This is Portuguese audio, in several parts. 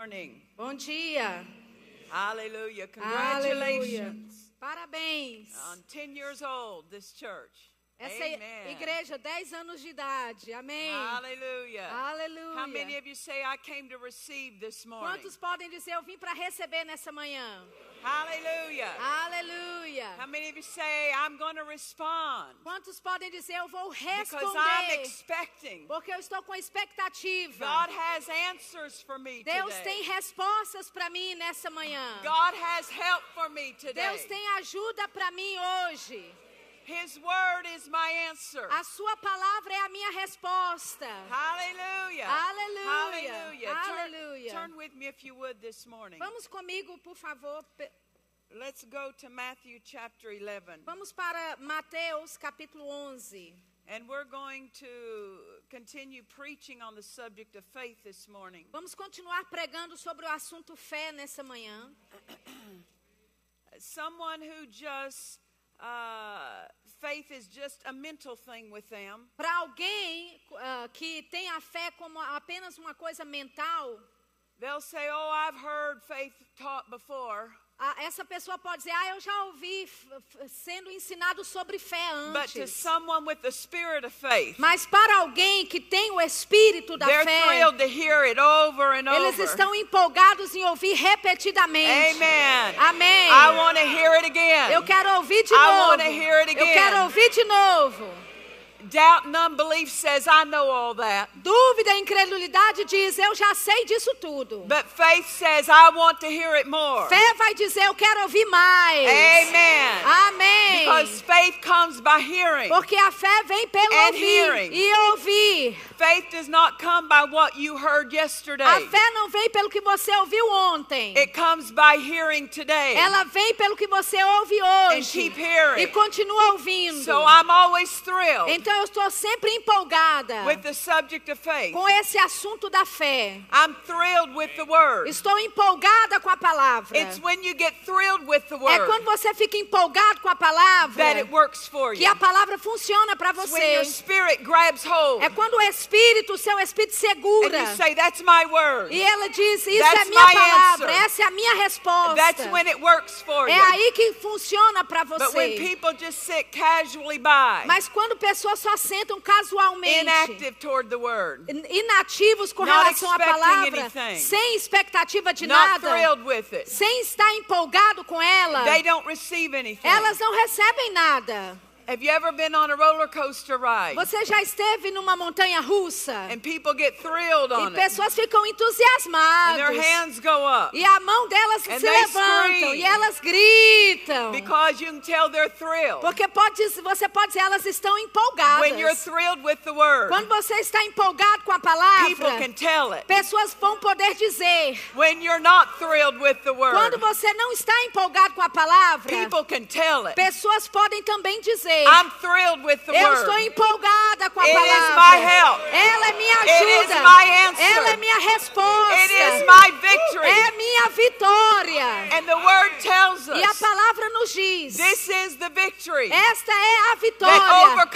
morning. Bom dia. Hallelujah. Aleluia. Congratulations. Parabéns. On 10 years old, this church. Essa Amen. igreja, 10 anos de idade. Amém. Hallelujah. How many Aleluia. of you say, I came to receive this morning? Quantos podem dizer eu vim para receber nessa manhã? Hallelujah. Aleluia. How many of you say, I'm going to respond? Quantos podem dizer eu vou Because I'm responder? expecting. Porque eu estou com expectativa. God has answers for me Deus today. tem respostas para mim nessa manhã. God has help for me Deus today. tem ajuda para mim hoje. His word is my answer. A sua palavra é a minha resposta. Hallelujah. Aleluia. Hallelujah. Turn, Aleluia. turn with me if you would this morning. Vamos comigo, por favor. Let's go to Matthew chapter 11. Vamos para Mateus capítulo 11. And we're going to continue preaching on the subject of faith this morning. Vamos continuar pregando sobre o assunto fé nessa manhã. Someone who just, uh, faith is just a mental thing with them. Para alguém ah, que tem a fé como apenas uma coisa mental, They'll say, Oh, I've heard faith taught before. Ah, essa pessoa pode dizer: Ah, eu já ouvi sendo ensinado sobre fé But to antes. someone with the spirit of faith, Mas para alguém que tem o espírito da fé, over eles estão empolgados em ouvir repetidamente. Amen. Amém. I want to hear it again. Eu quero ouvir de I novo. Eu quero ouvir de novo. Doubt and unbelief says, I know all that. Dúvida e incredulidade diz: Eu já sei disso tudo. But faith says, I want to hear it more. Fé vai dizer: Eu quero ouvir mais. Amen. Amém. Because faith comes by hearing. Porque a fé vem pelo And ouvir hearing. e ouvir. Faith does not come by what you heard yesterday. A fé não vem pelo que você ouviu ontem. It comes by hearing today. Ela vem pelo que você ouve And hoje. keep hearing. E continua ouvindo. So I'm always thrilled Então eu estou sempre empolgada with the subject of faith. com esse assunto da fé. I'm thrilled with the word. Estou empolgada com a palavra. It's when you get thrilled with the É quando você fica empolgado com a palavra that it works for que you. a palavra funciona para It's when your você. spirit grabs hold É quando o Espírito, o seu Espírito and segura. you say, That's my word. E ela diz: Isso That's é minha palavra, essa é a minha resposta. That's when it works for É you. aí que funciona para But when você. people just sit casually by, Mas quando pessoas só sentam casualmente, inativos com Not relação à palavra, anything. sem expectativa de not nada, sem estar empolgado com ela, elas não recebem nada. Have you ever been on a roller coaster ride Você já esteve numa montanha russa and people get thrilled e on it pessoas ficam and their entusiasmadas hands go up e a mão delas And se levantam e elas gritam? because you can tell they're thrilled Porque pode, você pode dizer elas estão empolgadas. when you're thrilled with the word. Quando você está empolgado com a People palavra, can tell it. pessoas vão poder dizer. When you're not thrilled with the Quando word, você não está empolgado com a palavra, people can tell it. pessoas podem também dizer. I'm thrilled with the Eu estou word. empolgada com a It is palavra. my help. Ela é minha It is ajuda. Ela é minha resposta. It is my victory. É minha vitória. And the word tells E a us palavra nos diz: this is the victory esta é a vitória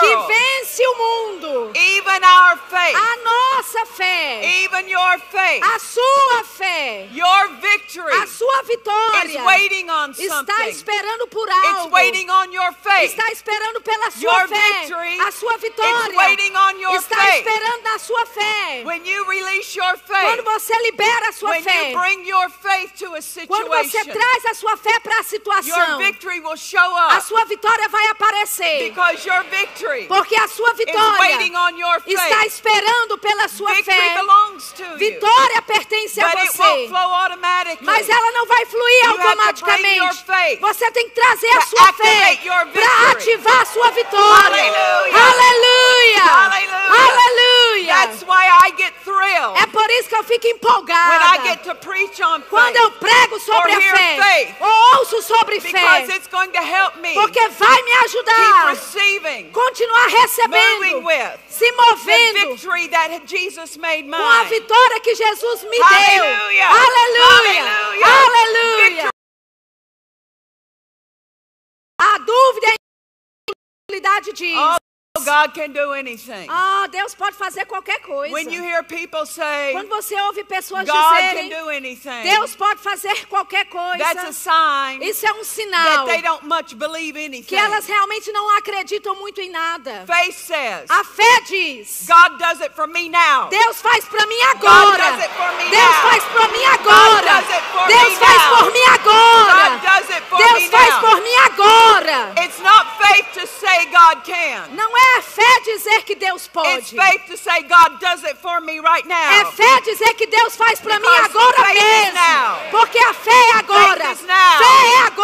que vence o mundo. Even our faith, A nossa fé, even your faith, a sua fé, your victory a sua is vitória waiting on está something. esperando por It's algo. waiting on your faith. Está esperando pela sua Your fé. victory A sua is vitória waiting on your está faith. esperando na sua fé. When you release your Quando faith, você libera a sua when fé, you bring your faith to a quando você situation, traz a sua fé para a your situação, victory will show a up sua vitória vai aparecer. because your victory Porque a sua is waiting vitória on your está esperando pela sua Victory fé. belongs to you, Vitória pertence a você. Mas ela não vai fluir automaticamente. faith Você tem que trazer a sua fé para ativar a sua vitória. Aleluia! Aleluia! That's why I get thrilled É por isso que eu fico when I empolgada get to preach on quando eu faith prego sobre a fé ou ouço sobre fé, it's going to help me porque vai me ajudar continuar recebendo, se movendo Jesus made com a vitória que Jesus me deu. Aleluia! Aleluia! Aleluia! A dúvida e a incredulidade diz: Oh, God can do anything. Ah, Deus pode fazer qualquer coisa. When you hear people say, Quando você ouve pessoas God can dizerem, do anything, Deus pode fazer qualquer that's a coisa, sign isso é um that sinal they don't much believe anything. que elas realmente não acreditam muito em nada. Faith says, A fé diz, God does it for me now. Deus faz pra mim agora. does it for me Deus now. faz pra mim agora. does it for Deus me faz now. por mim agora. God does it for Deus me faz now. por mim agora. It's not faith to say God can. Dizer que Deus It's pode. faith to say God does it for me right É fé dizer que Deus faz pra mim agora mesmo. Porque a fé é agora. Fé é agora.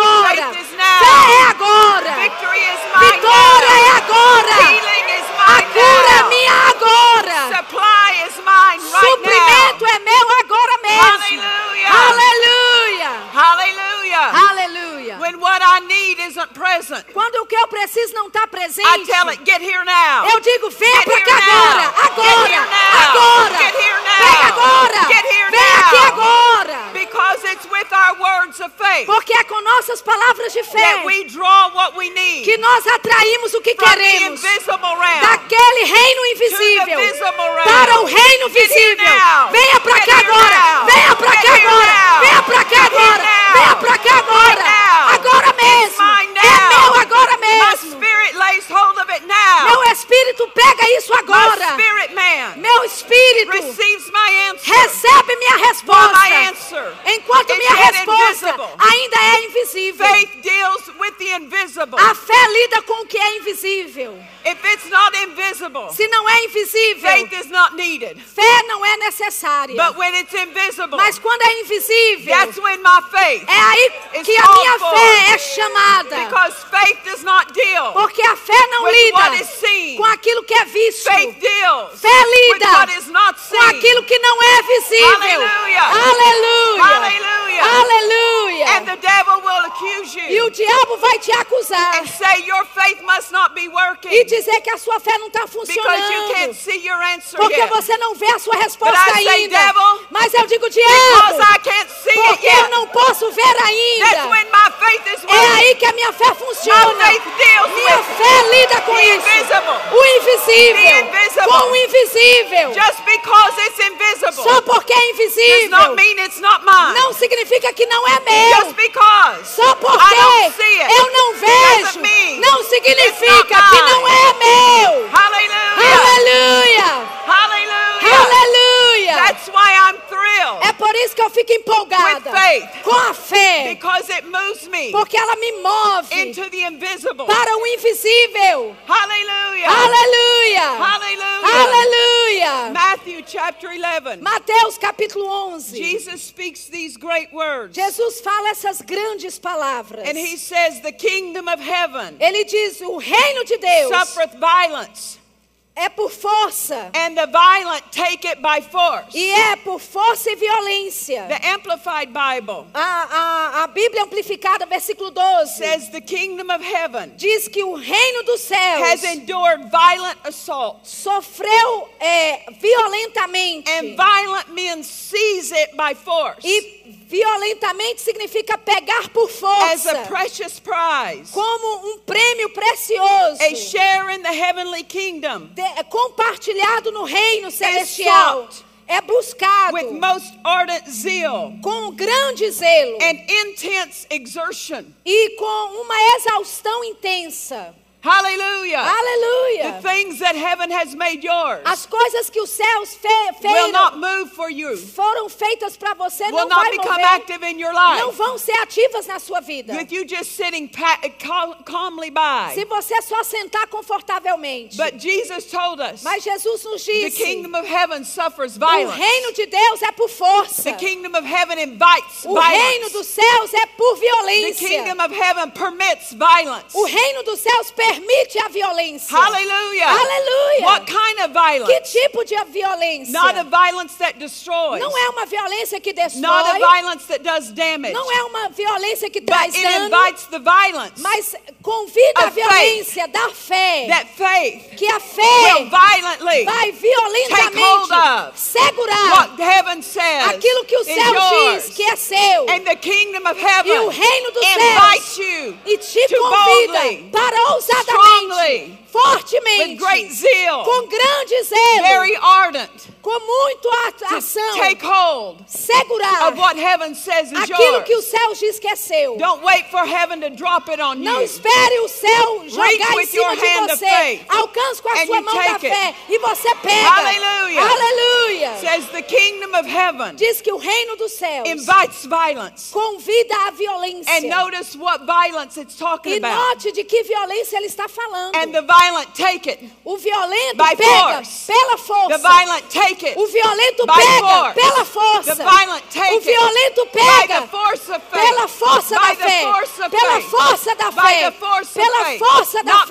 Visível. Hallelujah. Hallelujah. And the devil accuse E o you diabo vai te acusar e dizer que a sua fé não está you funcionando. see your answer Porque yet. você não vê a sua resposta I say, ainda. devil, Mas eu digo, diabo, porque eu não posso ver ainda. É aí que a minha fé funciona. Minha fé lida com isso. invisible. O invisível. Invisible. Com o invisível. Just because it's invisible Só porque é does invisível. not mean it's not mine. Não significa que não é meu. Just because Só porque eu não vejo. Não significa que não é meu. Hallelujah. Aleluia. Hallelujah. Aleluia. That's why I'm thrilled É por isso que eu fico empolgada With faith. com a fé. because it moves me Porque ela me move into the invisible. para o invisível. Hallelujah. Aleluia. Hallelujah. Aleluia. Matthew chapter 11. Mateus capítulo 11. Jesus speaks these great words. Jesus fala essas grandes palavras. And he says, The kingdom of heaven Ele diz: o reino de Deus suffereth violence, é por força. and the violent take it by force. E é por força e violência. The Amplified Bible A, a, a Bíblia amplificada, versículo 12, says, The kingdom of heaven diz que o reino dos céus has endured violent assaults, sofreu é, violentamente. and violent men seize it by force E violentamente significa pegar por as força. a precious prize, Como um prêmio precioso. a share in the heavenly kingdom de- é compartilhado no reino celestial. É buscado with most ardent zeal com grande zelo and intense exertion. e com uma exaustão intensa. Hallelujah. The Aleluia. things that heaven has made yours As coisas que os céus fe will not feiram, move for you, foram feitas para você, will não vai not become mover, active in your não life. vão ser ativas na sua vida. With you just sitting calmly by. Se você só sentar confortavelmente. But Jesus told us Mas Jesus nos the disse, kingdom of heaven suffers o violence. reino de Deus é por força. The kingdom of heaven invites O reino violence. dos céus é por The violência. kingdom of heaven permits violence. O reino dos céus permite a violência. Hallelujah. Aleluia. What kind of Que violence? tipo de violência? Not a violence that destroys. Não é uma violência que destrói. Not a violence that does damage. Não é uma violência que But traz it dano. invites the violence. Mas convida a faith. violência da fé. That faith Que a will fé violently vai Take hold violentamente of segurar what heaven says aquilo que o céu yours. diz que é seu. And the kingdom of E heaven o reino dos invites céus you e te convida boldly, para ousadamente, strongly, with fortemente, great zeal, com grande zelo, very ardent, com muito ação, take hold segurar of what heaven says is aquilo que o yours. céu diz que é seu. Don't wait for heaven to drop it on Não you. espere o céu jogar em with cima de você. Alcance com a sua mão da it. fé e você pega. Hallelujah. Aleluia. Says the kingdom of heaven Diz que o reino dos céus invites violence. convida a violência. And notice what violence it's talking E about. note de que violência ele está falando. And the violent take it. O violento By pega force. pela força. The violent take it. O violento By pega force. pela força. The violent take o violento. By pega the force of faith. pela força By da fé. Pela força da fé. Pela força da fé.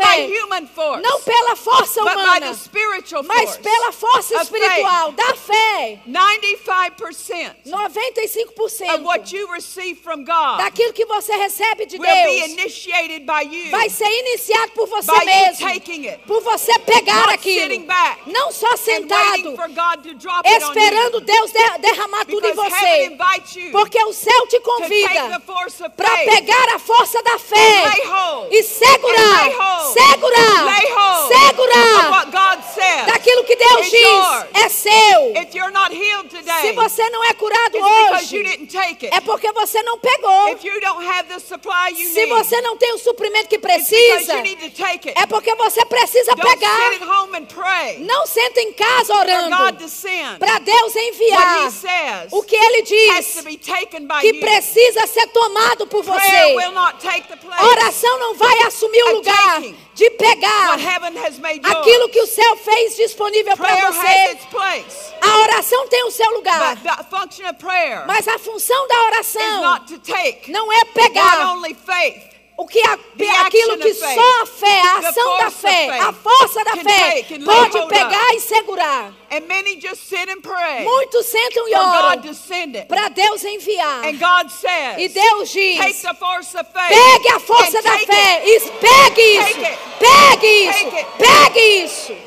Force. Não pela força but by humana, the spiritual mas force. pela força espiritual da fé. 95% 95% of what you receive from God daquilo que você recebe de will be Deus initiated by you. vai ser iniciado por você by you mesmo. taking it. Por você pegar aquilo. sitting back Não só sentado, waiting for God to drop it on esperando you. Deus de- derramar tudo em Because você. you Porque o céu te convida para pegar a força da fé e segurar, And lay hold. hold of what God says. daquilo que Deus is diz yours. é seu. If you're not healed Se today, você não é curado it's hoje, é porque você não pegou. If you don't have the supply you Se need, você não tem o suprimento que it's precisa, é porque você precisa Don't sit pegar. at home and pray Não senta em casa orando para Deus What enviar He says o que Ele diz que you. precisa ser tomado por Prayer você. oração não vai assumir o lugar. De pegar aquilo que o céu fez disponível para você. A oração tem o seu lugar, mas a função da oração não é pegar o que a, The aquilo que só a fé, a ação da fé, a força da fé pode pegar e segurar. Muitos sentam e oram para Deus enviar. E Deus diz: pegue a força da fé pegue isso, pegue isso, pegue isso.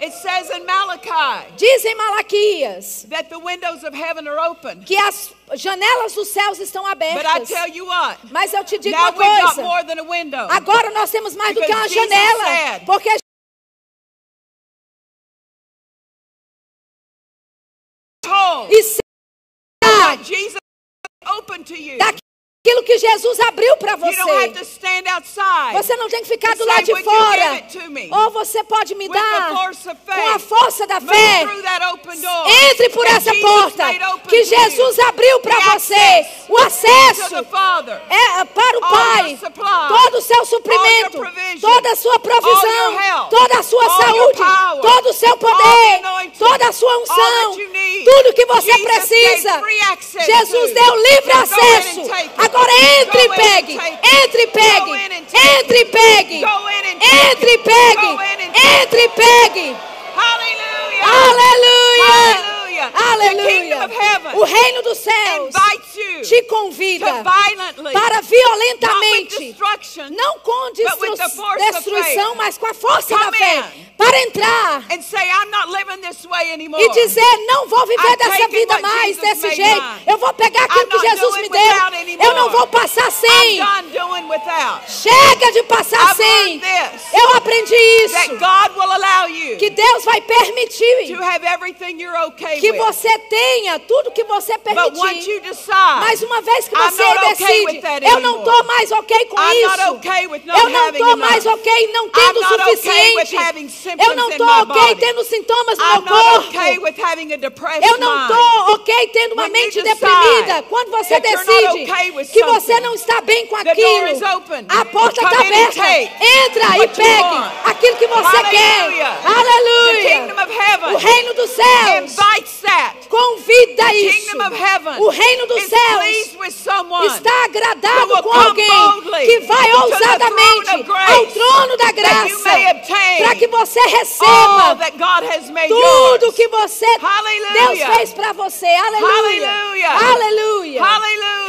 It says in Malachi Diz em Malaquias that the windows of heaven are open. que as janelas dos céus estão But I abertas. tell you what, Mas eu te digo now uma we've got coisa: more than a window. agora nós temos mais do que uma Jesus janela, said- porque Told e se- Jesus open to you. Daquilo que Jesus abriu para você. Você não tem que ficar do lado de "Would you give fora. it to me?" Ou você pode me dar com a força da fé. Entre por essa porta que. Jesus abriu para você. O acesso Father. é para o Pai. Todo o seu suprimento, toda a sua provisão, toda a sua saúde, todo o seu poder, toda a sua unção, tudo que você precisa. Jesus deu livre acesso. it. Agora entre e pegue. Entre e pegue. Entre e pegue. Entre e pegue. Entre e pegue. Hallelujah. Aleluia! Aleluia! O reino dos céus te convida para violentamente, não com destruição, mas com a força da fé, para entrar e dizer: Não vou viver dessa vida mais desse jeito. Eu vou pegar aquilo que Jesus me deu. Eu não vou passar sem. Chega de passar sem. Eu aprendi isso. Que Deus vai permitir to okay que você tenha tudo que você permitir. Mas uma vez que você okay decide, that eu não estou mais ok com I'm isso. okay eu não estou mais ok não tendo o okay suficiente. symptoms eu não estou ok tendo sintomas no I'm meu corpo. okay Eu não estou ok tendo uma When mente deprimida. Quando você decide okay que você não está bem com aquilo, a porta está aberta. Entra e pegue. Aquilo que você Hallelujah. quer. Aleluia. O reino dos céus Convida isso. O reino dos céus está agradado com alguém que vai ousadamente ao trono da graça para que você receba tudo que você. Deus fez para você. Aleluia. Aleluia. Hallelujah.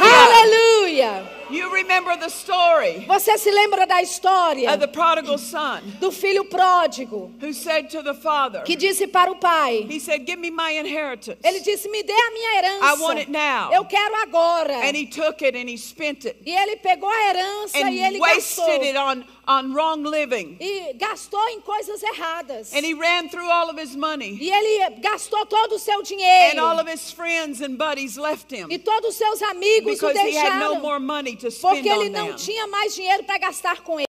Aleluia. You remember the story Você se lembra da história of the prodigal son do filho pródigo who said to the father, que disse para o pai: he said, give me my inheritance. Ele disse: Me dê a minha herança. I want it now. Eu quero agora. And he took it and he spent it E ele pegou a herança and e ele gastou. wasted it on, on wrong living. E gastou em coisas erradas. And he ran through all of his money. E ele gastou todo o seu And dinheiro. all of his friends and buddies left him E todos os seus amigos o because he had no deixaram. more money to spend Porque ele não them. tinha mais dinheiro para gastar com ele.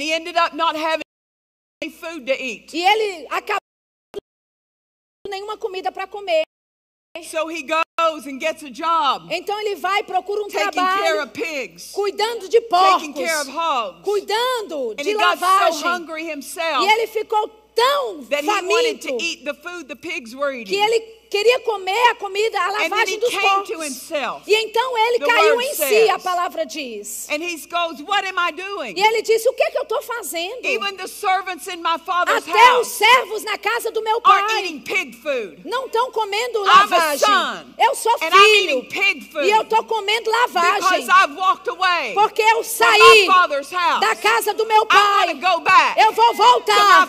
He ended up not having any food to eat. E ele acabou nenhuma comida para comer. So he goes and gets a job Então ele vai e procura um taking care trabalho of pigs, cuidando de taking care of porcos, hogs. cuidando And de so lavagem. hungry himself E ele ficou tão that he wanted faminto to eat the food the pigs were que ele queria comer a comida, a lavagem dos porcos. E então ele The caiu em si, a palavra diz. And he goes, What am I doing? E ele disse: O que, que eu estou fazendo? Even the servants in my father's Até os house servos na casa do meu are pai eating pig food. não estão comendo lavagem. son, Eu sou filho eating pig food e eu estou comendo lavagem because I've walked away porque eu saí father's house. da casa do meu I pai. go back Eu vou to my voltar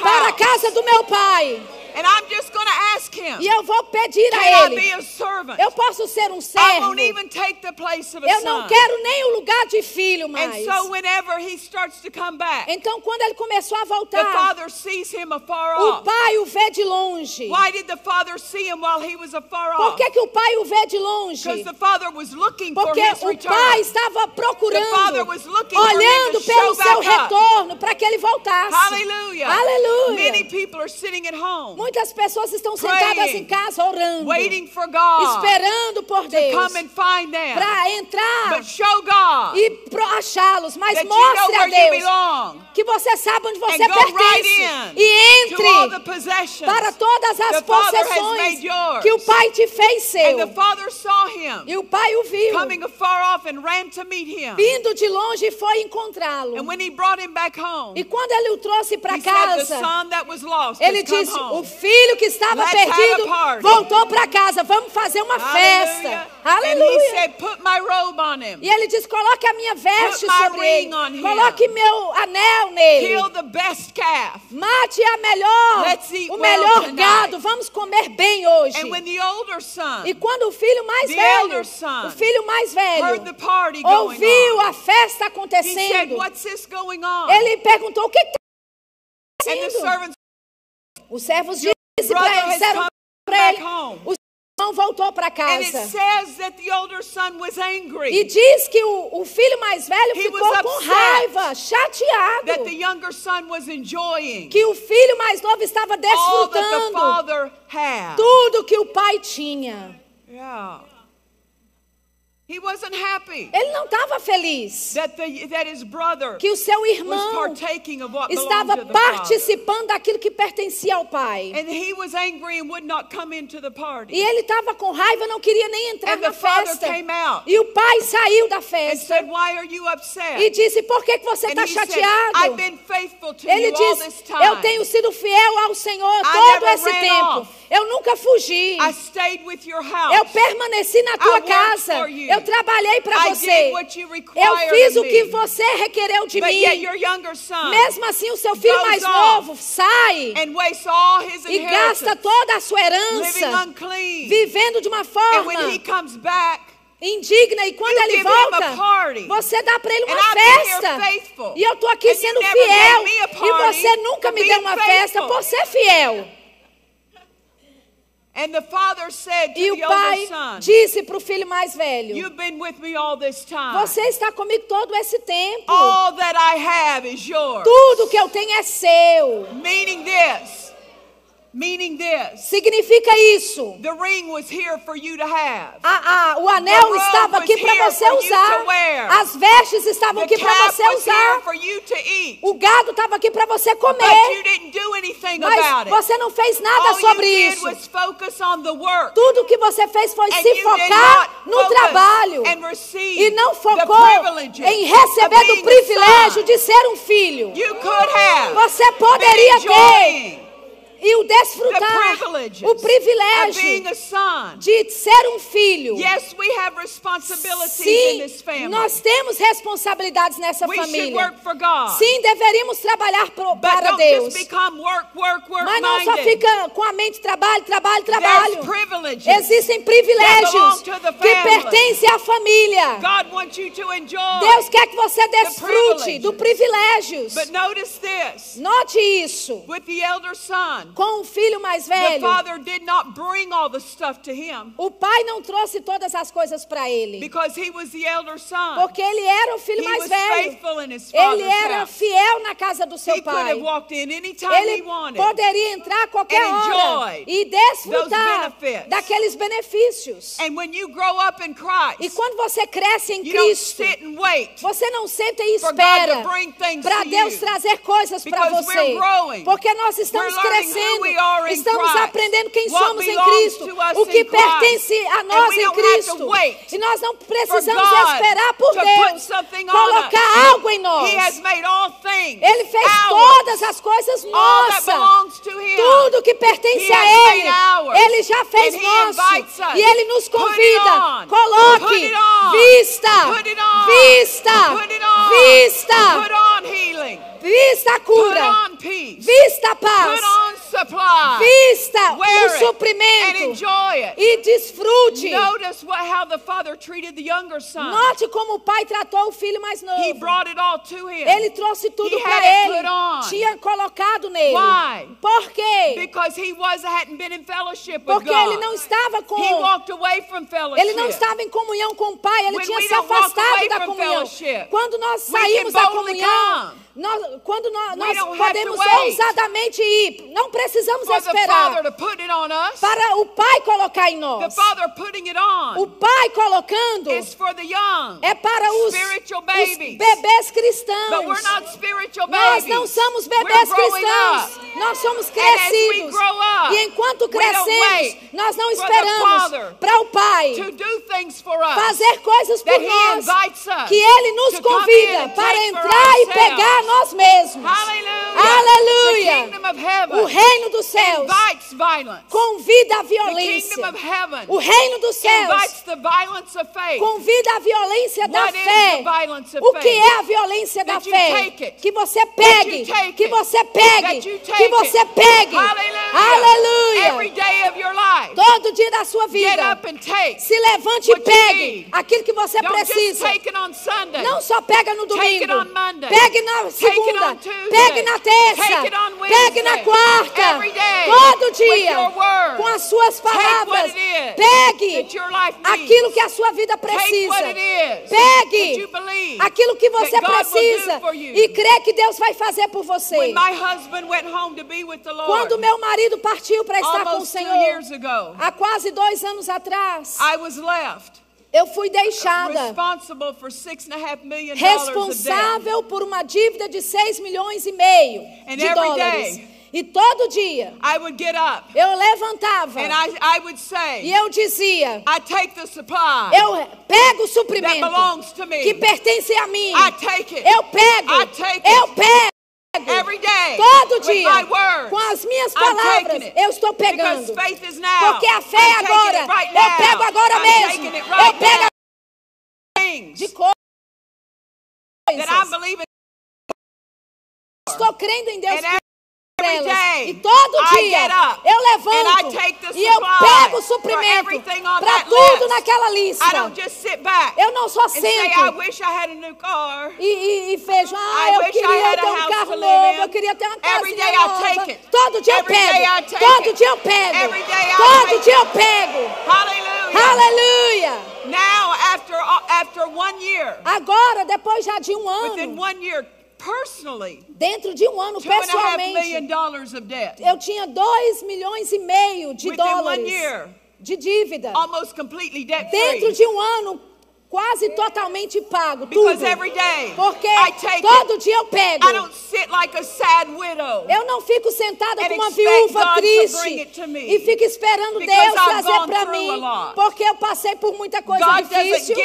para a casa do meu pai And I'm just going to ask him, e eu vou pedir a I ele. be a servant? Eu posso ser um I servo. won't even take the place of a Eu não son. quero nem o lugar de filho And mais. so whenever he starts to come back, Então, quando ele começou a the voltar, father sees him afar o off. pai o vê de longe. Why did the father see him while he was afar Por off? que, que o pai o vê de longe? Because the father was looking for Porque his o return. pai estava The father procurando, was looking for him olhando to pelo show seu back retorno para que ele voltasse. Hallelujah. Aleluia. Many people are sitting at home, Muitas pessoas estão sentadas em casa orando, waiting for God esperando por Deus para entrar But show God e achá-los. Mas that you know mostre a Deus belong que você sabe onde você right pertence e entre para todas as possessões yours. que o Pai te fez seu. And the father saw him E o pai o viu, coming afar off and ran to meet him. vindo de longe e foi encontrá-lo. E quando ele o trouxe para said, casa, lost ele disse: O home. Filho que estava Let's perdido a party." voltou para casa, vamos fazer uma festa. Aleluia. said, Put my robe on him. E ele disse: Coloque a minha veste Put sobre ele, coloque meu anel nele. Kill the best calf. Mate a melhor, o well melhor tonight. gado. Vamos comer bem hoje. And when the older son E quando o filho mais velho, o filho mais velho, ouviu a festa said, acontecendo, What's this going on? ele perguntou: O que está And the acontecendo? Os servos disse para ele, disseram para ele, o irmão voltou para casa. says that the older son was E angry diz que o, o filho mais velho He ficou com raiva, chateado, younger son was enjoying que o filho mais novo estava desfrutando tudo que o pai tinha. Yeah. He wasn't happy Ele não estava feliz that the that his brother que o seu irmão partaking of what estava participando daquilo que pertencia ao pai. And he was angry and would not come into the E ele estava com raiva, não queria nem entrar And na festa. came out E o pai saiu da and festa said, "Why are you upset?" e disse: Por que, que você está said, chateado? "I've been faithful to Ele disse: this time. Eu tenho sido fiel ao Senhor I todo esse tempo. off. Eu nunca fugi. I stayed with your house. Eu permaneci na tua worked casa. you. Eu trabalhei para você. Eu fiz o que você requereu de But mim. Mesmo assim, o seu filho mais novo sai e gasta toda a sua herança, vivendo de uma forma indigna. E quando You ele volta, você dá para ele uma festa. E eu estou aqui And sendo fiel. E você nunca me deu uma festa por ser fiel. and the father said to E the o pai disse para o filho mais velho: You've been with me all this time. Você está comigo todo esse tempo. All that I have is yours. Tudo que eu tenho é seu. Meaning this Meaning this Significa isso. the ring was here for you to have. A- a- o anel estava aqui para você usar. As vestes estavam The aqui para você usar. for you to eat. O gado estava aqui para você comer. Mas você não fez nada All sobre isso. Tudo que você fez foi And se focar no trabalho. E não focou em receber do a privilégio de ser um filho. Você poderia ter e o the desfrutar o privilégio de ser um filho. Yes, we have responsibilities in Sim, this family. nós temos responsabilidades nessa we família. Sim, deveríamos trabalhar pro- para Deus. just become work, work, work Mas não só fica com a mente trabalho, trabalho, trabalho. privileges. Existem privilégios que pertencem à família. God wants you to enjoy. Deus quer que você desfrute do privilégios. But notice this. Note isso. With the elder son, Com o filho mais velho, father did not bring all the stuff to him o pai não trouxe todas as coisas para ele. because he was the elder son. Porque ele era o filho He mais velho. faithful in his Ele era fiel na casa do He seu could pai. he Ele poderia entrar a qualquer hora e desfrutar daqueles benefícios. And when you grow up in E Christ, quando você cresce em Cristo, você não senta e espera para Deus trazer coisas para você. Porque nós estamos who crescendo, estamos aprendendo quem somos em Cristo, o que pertence a nós em Cristo. E nós não precisamos esperar por Deus colocar algo em nós. Ele fez todas as coisas nossas. Tudo que pertence a Ele. Ele já fez nosso. E Ele nos convida. Coloque, vista, vista, vista, vista a cura, vista a paz, supply. vista Wear o suprimento enjoy it. e desfrute. Notice what, how the father treated the younger son. Note como o pai tratou o filho mais He novo. brought it all to him. Ele trouxe tudo He para ele. put on. Tinha colocado nele. Why? Por quê? Because he was hadn't been in fellowship with Porque God. ele não estava com He walked away from fellowship. Ele não estava em comunhão com o Pai, ele When tinha se afastado da comunhão. Quando nós saímos da comunhão, come. Nós- quando nós, nós podemos ousadamente ir, não precisamos esperar us, para o Pai colocar em nós. on O Pai colocando young. é para os, os bebês cristãos. Nós não somos bebês cristãos, nós somos crescidos. up, E enquanto crescemos, nós não esperamos para o Pai fazer coisas por nós, que Ele nos convida para entrar e pegar nós mesmos. Aleluia. O reino dos céus convida a violência. O reino dos céus convida a violência da fé. O que é a violência da fé? Que você pegue, que você pegue, que você pegue. Aleluia. Todo dia da sua vida. Se levante e pegue aquilo que você precisa. Não só pega no domingo. Pegue na Segunda. Pegue na terça. Pegue na quarta. Todo dia. Com as suas palavras. Pegue aquilo que a sua vida precisa. Pegue aquilo que você precisa e crê que Deus vai fazer por você. Quando meu marido partiu para estar com o Senhor, há quase dois anos atrás, eu fui deixada. Responsável por uma dívida de 6 milhões e meio And de dólares. day- E todo dia I would get up. eu levantava. And I, I would e say, eu dizia: I take the supply eu pego o suprimento belongs to que pertence a mim. I take it. Eu pego, eu pego. Every day Todo dia, com as minhas palavras, eu estou pegando. Porque a fé é agora. Eu pego agora mesmo. Eu pego de coisas. Estou crendo em Deus elas. E todo dia eu levanto e eu pego o suprimento para tudo naquela lista. I don't just sit back Eu não só sento wish I had a new car. e, e, e vejo, ah, eu queria ter um carro novo, eu queria ter uma I nova. take it. Todo dia eu pego. Todo it. dia eu pego. Todo dia eu pego. Hallelujah. Aleluia. Agora, depois já de um ano, one year, personally Dentro de um ano, two and a half million pessoalmente, dollars of debt. eu tinha 2 milhões e meio de Within one dólares year. de dívida. Almost completely debt Dentro de um ano, quase totalmente pago, Because tudo. every day Porque I take todo it. dia eu pego. I don't sit like a sad widow. Eu não fico sentada como uma viúva God triste e fico esperando Because Deus I've trazer para mim, porque eu passei por muita coisa God difícil.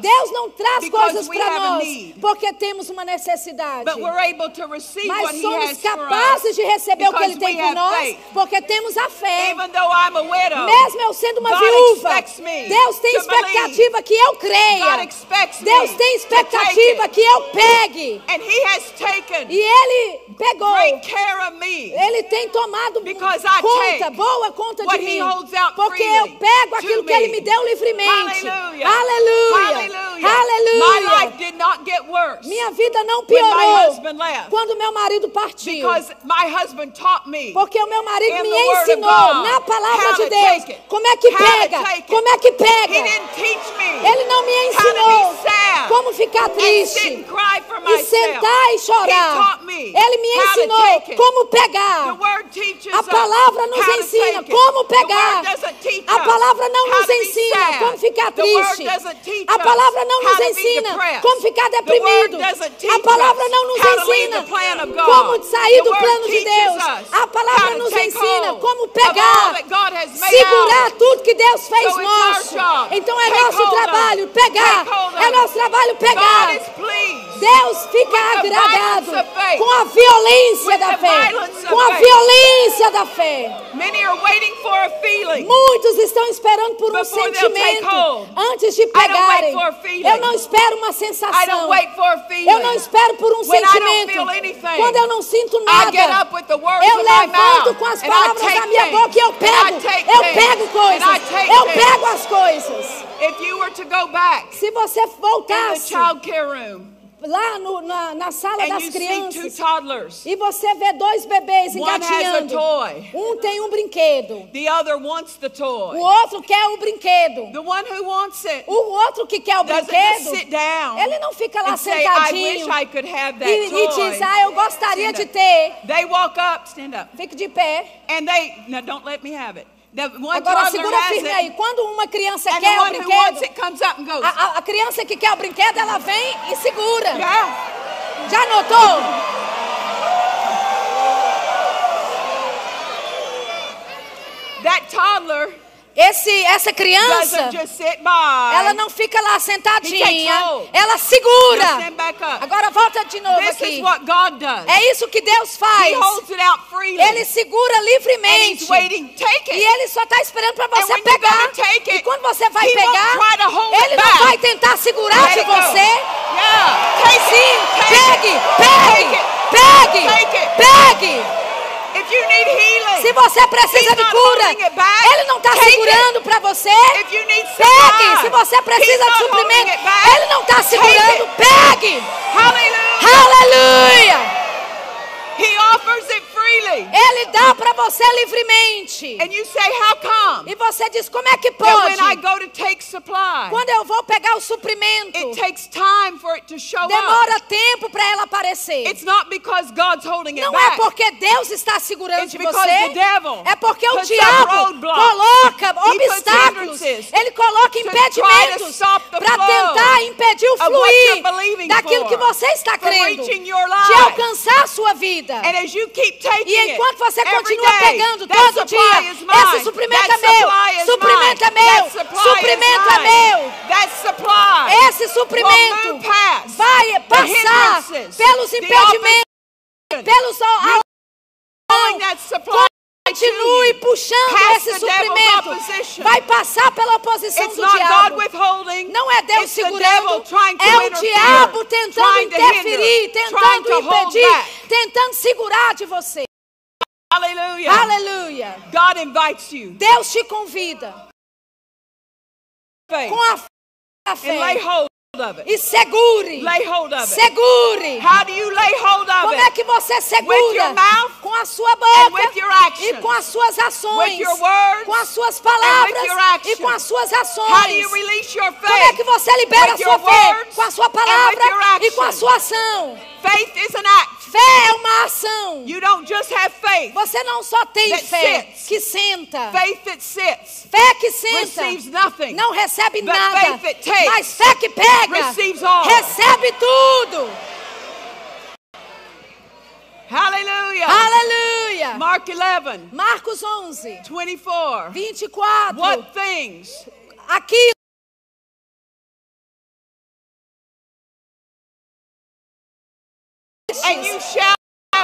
Deus não traz because coisas para nós porque temos uma necessidade. But we're able to receive what Mas somos capazes de receber o que Ele tem por nós faith. porque temos a fé. Even though I'm a widow, Mesmo eu sendo uma God viúva, Deus tem expectativa que eu creia. Deus tem expectativa que eu pegue. E Ele pegou. Ele tem tomado conta, boa conta de mim. Porque eu pego aquilo que. Ele me deu livremente. Aleluia. Aleluia. Minha vida não piorou quando meu marido partiu. Porque o meu marido me ensinou na palavra de Deus como é que pega, como é que pega. Ele não me ensinou como ficar triste e sentar e chorar. Ele me ensinou como pegar. A palavra nos ensina como pegar. A palavra não nos ensina como ficar triste. A palavra não nos ensina como ficar deprimido. A palavra não nos ensina como sair do plano de Deus. us A palavra nos ensina como pegar, segurar tudo que Deus fez nosso. Então é nosso of trabalho pegar. É nosso trabalho pegar. Deus fica agradado com a violência da fé. Com a violência da fé. Muitos estão esperando por um sentimento antes de pegarem. Eu não espero uma sensação. Eu não espero por um sentimento. Quando eu não sinto nada, eu levanto com as palavras da minha boca e eu pego. Eu pego coisas. Eu pego as coisas. Go back Se você voltasse room lá no- na, na sala das crianças toddlers, e você vê dois bebês One has a engatinhando, toy. um tem um brinquedo, the other wants the o toy. outro quer o brinquedo, The one who wants it o outro que quer o brinquedo, sit down ele não fica lá and say, I wish sentadinho I could have that e, e diz, ah, eu gostaria Stand de up. ter. They walk up, stand up, Fique de pé. and they, now don't let me have it. Agora segura firme aí. Quando uma criança and quer o brinquedo, a- a criança que quer o brinquedo, ela vem e segura. yeah. Já notou? That toddler Esse, essa criança, ela não fica lá sentadinha, ela segura. Agora volta de novo This aqui. É isso que Deus faz. Ele segura livremente. waiting. E ele só está esperando para você pegar. E quando você vai pegar, ele não back. vai tentar segurar Let de você. Yeah. Sim, it. Pegue, pegue, it. pegue, pegue. Healing, Se você precisa de cura, back. ele não está segurando para você. Pegue. Se você precisa de suprimento, back. ele não está segurando. Pegue. Aleluia. He offers it freely. Ele dá para você livremente. And you say, how come? E você diz, como é que pode? when I go to take supply, Quando eu vou pegar o suprimento, it takes time for it to show up. demora tempo para ela aparecer. It's not because God's holding it Não é back. porque Deus está segurando It's de because você. the devil É porque o up diabo coloca obstáculos. Ele coloca impedimentos para tentar impedir o fluir daquilo for, que você está crendo de alcançar a sua vida. And as you keep taking E enquanto você continua pegando todo dia, esse suprimento é meu, is suprimento é meu, suprimento é meu. Esse suprimento vai passar pelos impedimentos, pelos Continue puxando esse suprimento. Vai passar pela oposição It's do diabo. Não é Deus It's segurando, é o diabo tentando interferir, tentando impedir. Tentando segurar de você. Hallelujah. Aleluia. God invites you. Deus te convida Faith. com a fé da And lay fé hold of it. e segure. Lay hold of it. Segure. How do you lay hold of Como é it? que você With segura? your mouth Com a sua and boca with your e com as suas ações. With your words Com as suas and palavras with your e actions. com as suas ações. How do you release your Como é que faith? você libera a With sua your fé? words Com a sua and with palavra your e com a actions. sua ação. Faith is an act. Fé é uma ação. You don't just have faith. Você não só tem fé sits. que senta. Faith that sits Fé que senta. receives nothing. Não recebe But nada. faith that takes Mas fé que pega. Receives all. Recebe tudo. Hallelujah. Aleluia. Mark 11, Marcos 11, 24. 24. What things Aquilo and you shall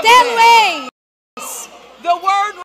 tê-lo-eis. The word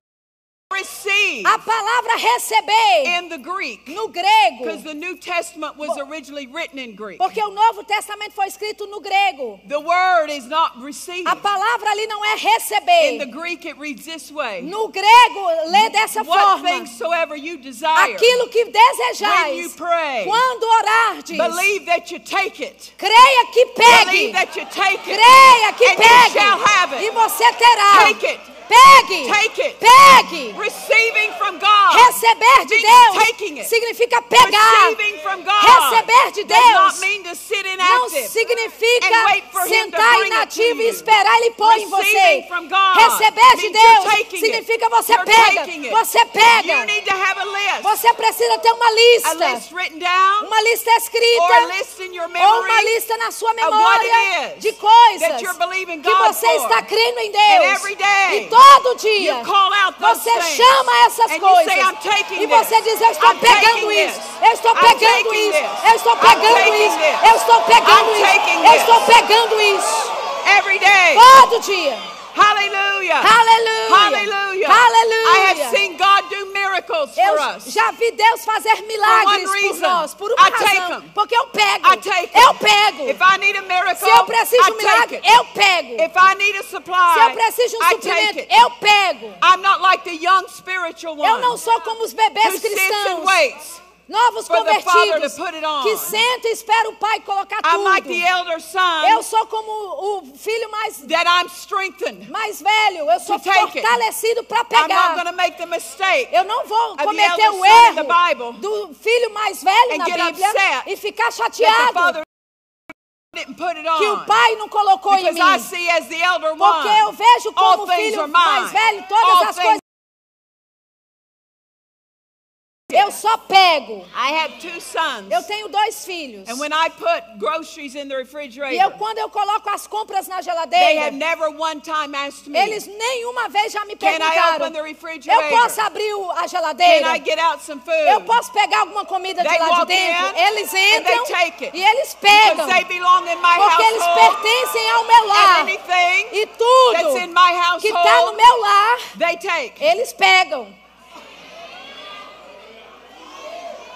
receive A palavra receber in the Greek no grego. because the New Testament was originally written in Greek. Porque o Novo Testamento foi escrito no grego. The word is not receive. A palavra ali não é In the receber. Greek, it reads this way No grego, lê dessa What forma. things soever you desire, Aquilo que when you desejais. pray, Quando orardes, believe that you take it. creia que Believe pegue. that you take it. Creia que and you pegue. shall have it. E você terá. Take it. Pegue. Take it. Pegue. Receiving from God. Receber de Deus taking it. significa pegar. Receiving from God Receber de does not Deus mean to sit Não inactive. significa and wait for him to sentar inativo e you. esperar ele pôr em você. From God Receber de Deus significa você You're pega. Você You pega. need to have a list. Você precisa ter uma a lista. list written down Uma lista or a escrita. list in your Ou uma memory lista na sua memória de coisas que você está crendo em Deus. E todo dia out those você chama essas coisas. say, "I'm taking E você diz: Eu estou pegando isso. Eu estou pegando isso. Eu estou pegando isso. Eu estou pegando isso. Eu estou pegando isso. Todo dia. Hallelujah. Aleluia. Hallelujah. Aleluia. I have seen God do miracles Eu for us. já vi Deus fazer milagres por nós, por uma I take razão. Porque eu pego. I take eu pego. If I need a miracle, Se eu preciso de I um take milagre, eu pego. If I need a supply, Se eu preciso de um I suprimento, eu pego. I'm not like the young spiritual one Eu não sou como os bebês cristãos. Novos convertidos, que senta e espera o pai colocar I'm like the tudo. elder son Eu sou como o filho mais, that I'm strengthened. mais velho, eu sou fortalecido para I'm not pegar. going to make the mistake Eu não vou cometer o erro do filho mais velho and na Bíblia e ficar chateado que o pai não colocou em Because mim. The elder Porque eu vejo como filho mais velho todas All as coisas. Eu só pego. I have two sons. Eu tenho dois filhos. And when I put groceries in the E eu, quando eu coloco as compras na they have geladeira, never one time asked me, eles nenhuma vez já me perguntaram. open the Eu posso abrir a geladeira? I get out some food? Eu posso pegar alguma comida de lá de dentro? Eles and they entram take it. e eles pegam. Because they belong in my Porque eles pertencem ao meu lar. E that's tudo in my que está no meu lar, eles pegam.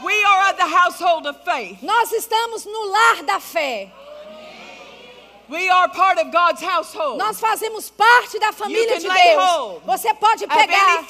We are of the household of faith. Nós estamos no lar da fé. We are part of God's household. Nós fazemos parte da família de Deus. Você pode pegar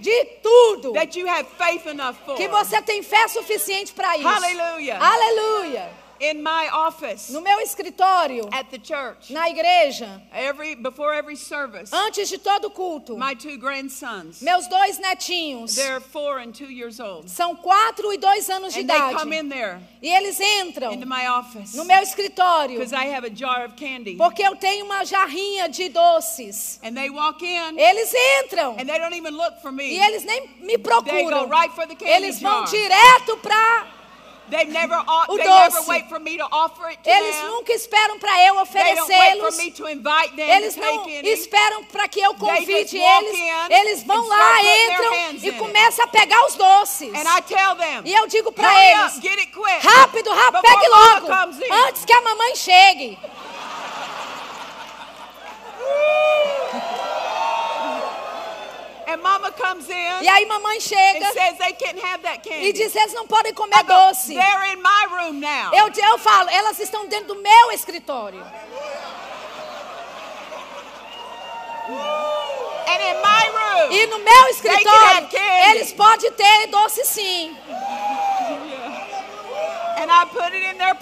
de tudo that you have faith enough for. que você tem fé suficiente para isso. Hallelujah. Aleluia. In my office No meu escritório, at the church, na igreja, every before every service, antes de todo culto, my two grandsons, meus dois netinhos they're four and two years old, são quatro e dois anos de and they idade. come in there E eles entram into my office no meu escritório because I have a jar of candy, porque eu tenho uma jarrinha de doces. and they walk in Eles entram and they don't even look for e me. eles nem me They procuram. go right for the candy Eles vão jar. direto para They never, o- they doce. never wait for me to offer it to Eles them. nunca esperam para eu oferecê-los. Eles não esperam para que eu convide eles. in Eles vão lá, entram e começam a pegar os doces. And I tell them, E eu digo para eles: up, quick. rápido, rápido, pegue logo, antes que a mamãe chegue. And mama comes in E aí mamãe and chega says they can't have that e diz: eles não podem comer go, doce. They're in my room now. Eu, eu falo: elas estão dentro do meu escritório. Room, E no meu escritório, eles podem ter doce sim. and I put it in their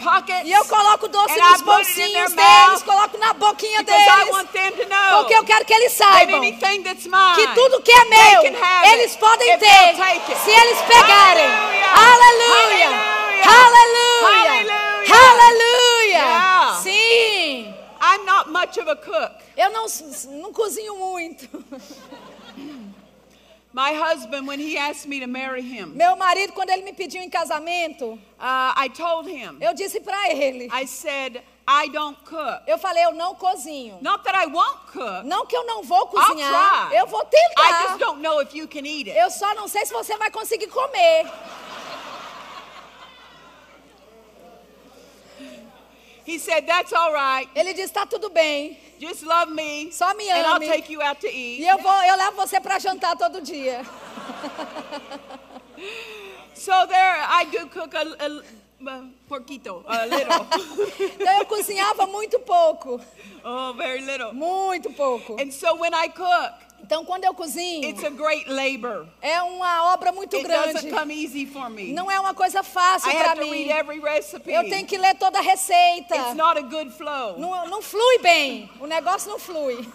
pockets E eu coloco doce And I nos put it in bolsinhos deles, coloco na boquinha because I deles. want them to know Porque eu quero que eles saibam mine, que tudo que é meu, eles podem ter, se eles pegarem. Hallelujah. Aleluia! Aleluia! Hallelujah. Aleluia! Sim! I'm not much of a cook. Eu não, não cozinho muito. My husband, when he asked me to marry him, Meu marido, quando ele me pediu em casamento, uh, I told him, eu disse pra ele. I said, I don't cook. Eu falei, eu não cozinho. Not that I won't cook. Não que eu não vou I'll cozinhar. try. Eu vou I tentar. just don't know if you can eat it. Eu só não sei se você vai conseguir comer. He said, That's all right. Ele disse, tá tudo bem. Just love me. Só me And I'll ame. take you out to E eat. eu vou, eu levo você pra jantar todo dia. So there, I do cook a, a, a porquito, a little. Então eu cozinhava muito pouco, oh, very little. muito pouco. And so when I cook, Então quando eu cozinho, it's a great labor. é uma obra muito It grande. doesn't come easy for me. Não é uma coisa fácil para mim. read every recipe. Eu tenho que ler toda a receita. It's not a good flow. Não, não flui bem. O negócio não flui.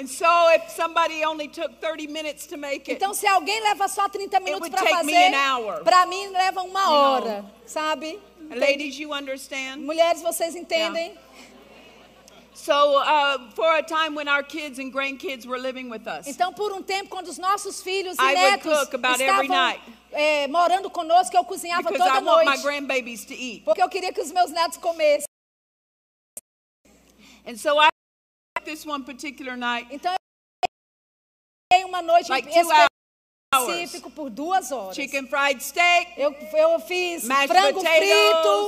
And so if somebody only took 30 minutes to make it, Então, se alguém leva só 30 minutos para fazer, para mim leva uma know. hora, sabe? ladies, you understand? Mulheres, vocês entendem? So uh, for a time when our kids and grandkids were living with us, Então, por um tempo, quando os nossos filhos e I would netos cook about every estavam night. é, morando conosco, eu cozinhava because I toda want my noite. grandbabies to eat. Porque eu queria que os meus netos comessem. And so I this one particular night, Então, eu uma noite like em two hours, específico por duas horas. chicken fried steak, Eu, eu fiz Mashed frango potatoes,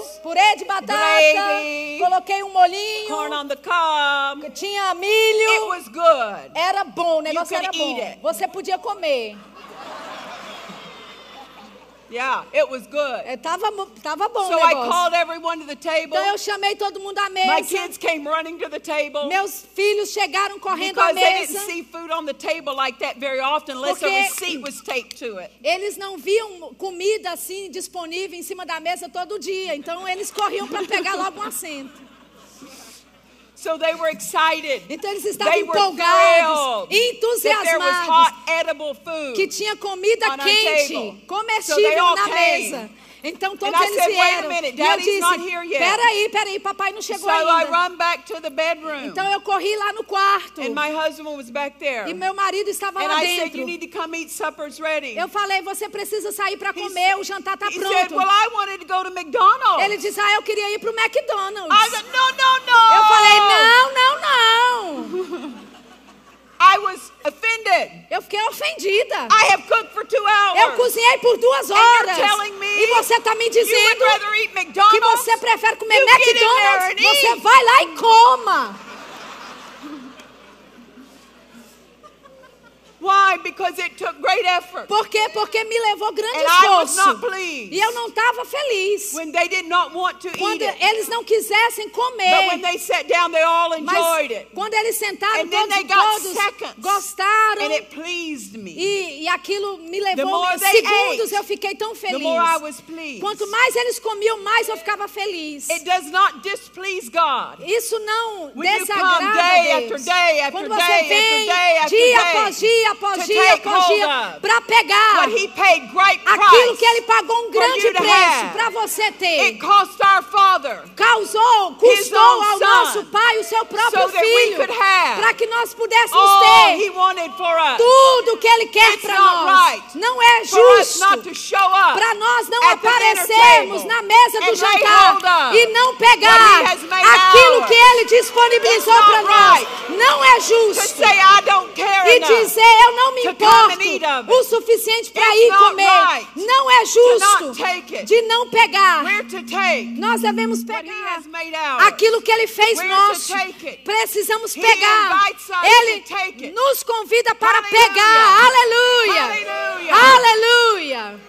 frito, purê de batata, gravy, coloquei um molhinho, corn on the cob. tinha It milho. was good. Era bom, o negócio era bom. it. Você podia comer. Yeah, it was good. É, tava, tava bom So o I negócio. called everyone to the table. Então eu chamei todo mundo à My mesa. kids came running to the table Meus filhos chegaram correndo à because they didn't mesa. see food on the table like that very often unless a Porque- receipt was taped to it. Eles não viam comida assim disponível em cima da mesa todo dia. Então eles corriam para pegar logo um assento. So they were excited. Então eles estavam They empolgados, thrilled that there was entusiasmados hot, edible food. que tinha comida quente. So comestível all na came. mesa. Então todos I eles said, "Wait a vieram. minute, e eu Daddy's not disse: here yet." Peraí, peraí, papai não So chegou I ainda. run back to the bedroom. Então eu corri lá no quarto. and my husband was back there. E meu marido estava and lá I said, dentro. You need to come eat, supper's ready. Eu falei, você precisa sair para comer, said- o jantar está pronto. said, Well, I wanted to go to McDonald's. Ele disse, ah, eu queria ir pro McDonald's. I said, No, no, no. Eu falei, não, não, não. I was offended. Eu fiquei ofendida. I have cooked for two hours. Eu cozinhei por duas And you're horas. telling me E você está me dizendo que você prefere comer McDonald's. Você vai lá e coma. Why? Because it took great effort. Por quê? Porque me levou grande And I was esforço. not pleased. E eu não estava feliz. When they did not want to Quando eat it. eles não quisessem But when comer. they sat down, they all enjoyed Mas it. quando eles sentaram, And todos, they got todos seconds. gostaram. And it pleased me. E, e aquilo me The levou segundos, ate, eu fiquei tão The feliz. more I was pleased. Quanto mais eles comiam, mais eu ficava feliz. It does not displease God. Isso não When you desagrada day a Deus. after day after Quando day você after vem day after dia day após dia após dia após dia para pegar aquilo que ele pagou um grande preço para você ter. Causou, custou ao nosso pai o seu próprio filho para que nós pudéssemos ter tudo que ele quer para not nós. Não é justo para nós não aparecermos na mesa do jantar e não pegar aquilo que ele disponibilizou para nós. Não é to justo. E dizer eu não me importo o suficiente para ir comer. Não é justo de não pegar. Nós devemos pegar aquilo que ele fez nosso. Precisamos pegar. Ele nos convida para pegar. Aleluia. Aleluia.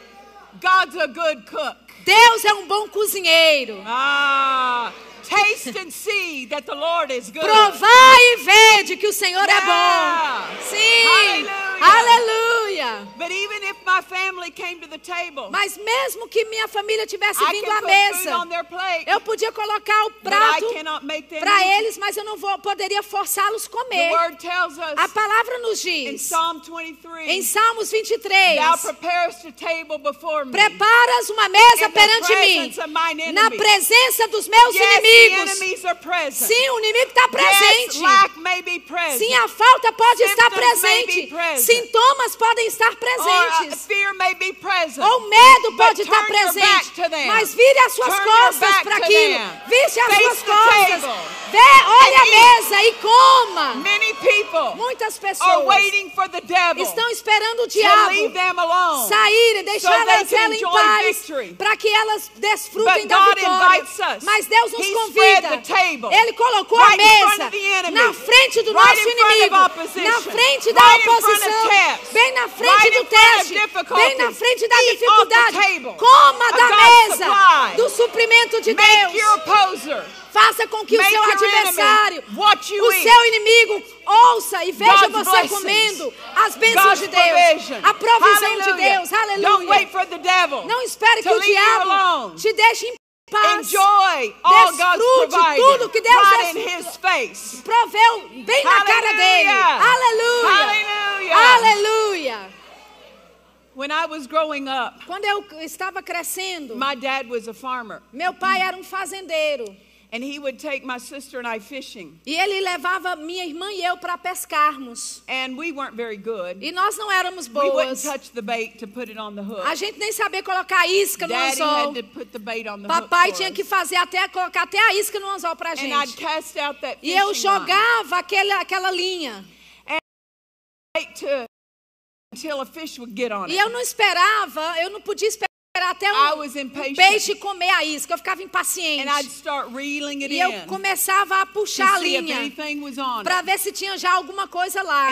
Deus é um bom cozinheiro. Ah, taste and see that the Lord is good. Provai e vede que o Senhor é Yeah. bom. Sim. Aleluia. But even if my family came to the table, Mas mesmo que minha família tivesse I vindo à mesa, plate, eu podia colocar o prato cannot make them para eles, mas eu não vou, poderia forçá-los a The comer. word tells us A palavra nos in diz, Psalm em 23, Salmos 23, Thou preparest a table before me preparas uma mesa perante mim, na presença dos meus Yes, inimigos. Present. Sim, o inimigo está presente. Sim, a falta pode estar Symptoms presente. present. Sintomas podem estar uh, presentes. Ou medo pode estar presente. Mas vire as suas Turn costas para aquilo. Viste as suas costas. Vê, olha a mesa e coma. Many people Muitas pessoas estão esperando o diabo sair e deixar elas em paz para que elas desfrutem da vitória. Mas Deus nos He convida. Ele colocou a mesa na frente do nosso inimigo, na frente da oposição, bem na frente do teste, bem na frente da dificuldade. Coma da mesa do suprimento de Deus. Faça com que o seu adversário, o seu inimigo, ouça e veja você comendo as bênçãos de Deus, a provisão de. Deus. Aleluia. Não espere que o diabo te deixe em paz. Enjoy all God's tudo que Deus right in His face. Proveu bem na cara dele. Aleluia. Hallelujah. Aleluia. When I was growing up, Quando eu estava crescendo, my dad was a farmer, meu pai era um fazendeiro. And he would take my sister and I fishing. E ele levava minha irmã e eu para pescarmos. And we weren't very good. E nós não éramos We wouldn't boas. touch the bait to put it on the hook. A gente nem sabia colocar isca no Daddy anzol. had to put the bait on the Papai hook tinha que fazer até colocar até a isca no anzol pra And I'd gente. cast out that E eu jogava aquele, aquela linha. right to until a fish would get on E it. eu não esperava, eu não podia esperar até I um, peixe comer a isca. Eu ficava impaciente. And I'd start reeling it E eu in começava a puxar a linha para ver se tinha já alguma coisa lá.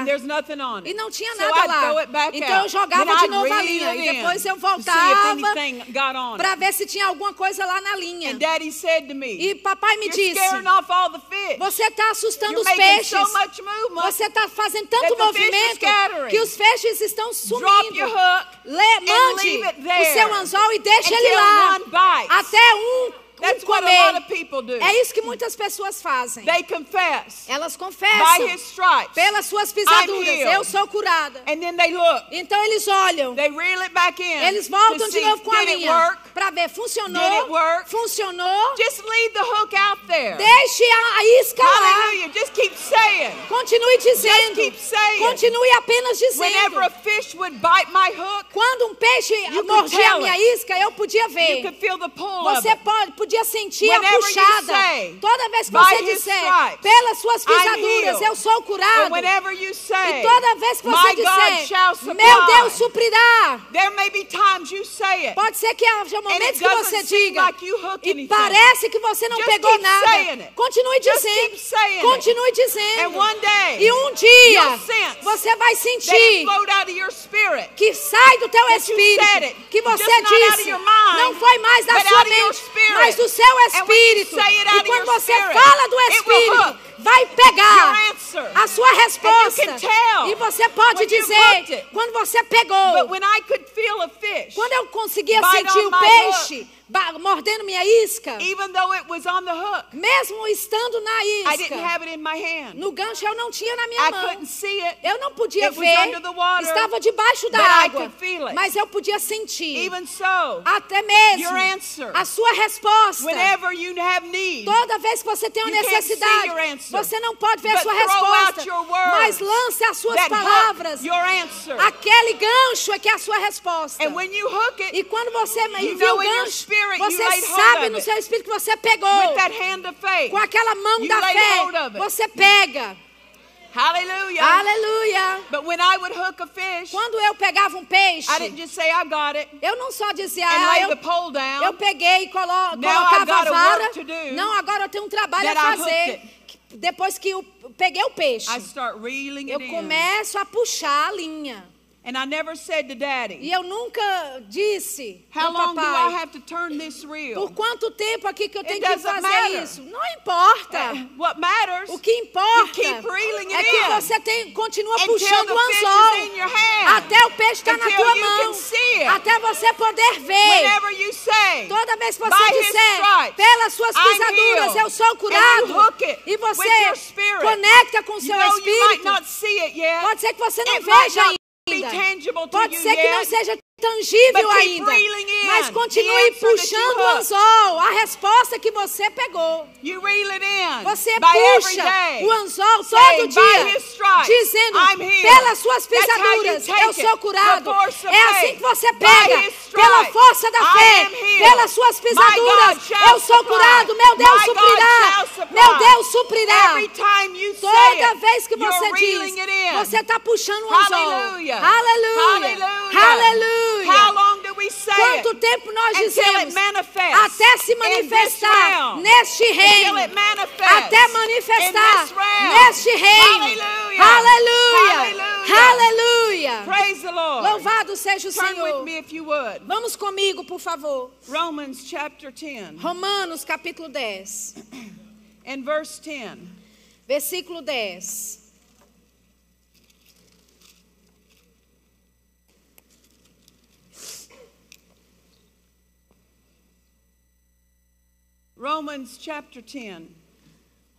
E não tinha So nada lá. Então eu jogava de novo a linha. E depois eu voltava para ver se tinha alguma coisa lá na linha. Me, E papai me disse. Você está assustando You're os peixes. so. Você está fazendo tanto movimento que os peixes estão sumindo. and mande o seu anzol e deixe ele until lá. Até um That's what a lot of people do. É isso que muitas pessoas fazem. They confess Elas by confessam his stripes. pelas suas pisaduras. Eu sou curada. And then they look. Então eles olham. They reel it back in. Eles voltam de novo com a did it linha work? para ver. Did Funcionou? it work? Funcionou? Just leave the hook out there. Deixe a, a isca lá. Hallelujah. Just keep saying. Continue dizendo. keep saying. Continue apenas Whenever a dizendo. fish would bite my hook, Quando um peixe You could mordia a minha it. isca, eu podia you ver. could feel the pull Você pode, podia sentir a puxada. say, Toda vez que "By você disser, stripes, pelas suas pisaduras, healed." eu sou curado. say, E toda vez que você disser, supply. meu Deus suprirá. It. Pode ser que haja momentos que você diga like e parece que você não Just pegou nada. Continue dizendo. Continue dizendo. E um dia você vai sentir que sai do teu espírito, it. que você disse, não foi mais da sua mente, mas do seu espírito. E quando você fala do espírito, vai pegar a sua resposta. E você pode dizer quando você pegou. Quando eu conseguia sentir o peixe mordendo minha isca, even though it was on the hook, mesmo estando na I didn't isca, have it in my hand. no gancho eu não tinha na minha I mão. couldn't see it. Eu não podia It was ver, under the water, estava debaixo da but I água, could feel it. mas eu podia sentir. Even so, Até mesmo Your answer. a sua resposta. whenever you have need, Toda vez que você tem uma necessidade, your answer. você não pode ver a But sua resposta, mas lance as suas palavras. your answer. Aquele gancho é que é a sua resposta. And when you hook it E quando você envia o gancho, spirit você sabe no seu espírito que você pegou. faith, Com aquela mão da fé, você pega. hallelujah. Aleluia. But when I would hook a fish, Quando eu pegava um peixe, I didn't just say I got it eu não só dizia, ah, eu, the pole down. eu peguei e colo colocava a vara. Não, agora eu tenho um trabalho a fazer. Depois que eu peguei o peixe, I start reeling eu it in. começo a puxar a linha. And I never said to Daddy, E eu nunca disse How long do I papai, have to turn this reel? por quanto tempo aqui que eu tenho que fazer matter. isso? Não importa. Uh, What matters O que importa keep reeling é que você tem, continua puxando o anzol hand. até o peixe estar na tua mão, it. até você poder ver. say, Toda vez que você disser, stripes, pelas suas pisaduras eu sou curado, e você conecta com o seu know you might espírito, pode ser que você não veja be ainda, pode ser que não seja tangível ainda, mas continue puxando o anzol, a resposta que você pegou. Você puxa o anzol todo "By dia, dizendo: I'm healed." pelas suas pisaduras eu sou curado. É assim que você pega, pela força da fé, pelas suas pisaduras eu sou curado. Meu Deus suprirá. Meu Deus suprirá. Toda vez que você diz, você está puxando um anzol. Aleluia. How Aleluia. Quanto tempo nós dizemos? Até se manifestar neste reino. Até manifestar neste reino. Aleluia. Aleluia. Louvado seja o Senhor. Vamos comigo, por favor. Romans chapter 10 Romanos capítulo 10, and verse 10. versículo 10. Romans chapter 10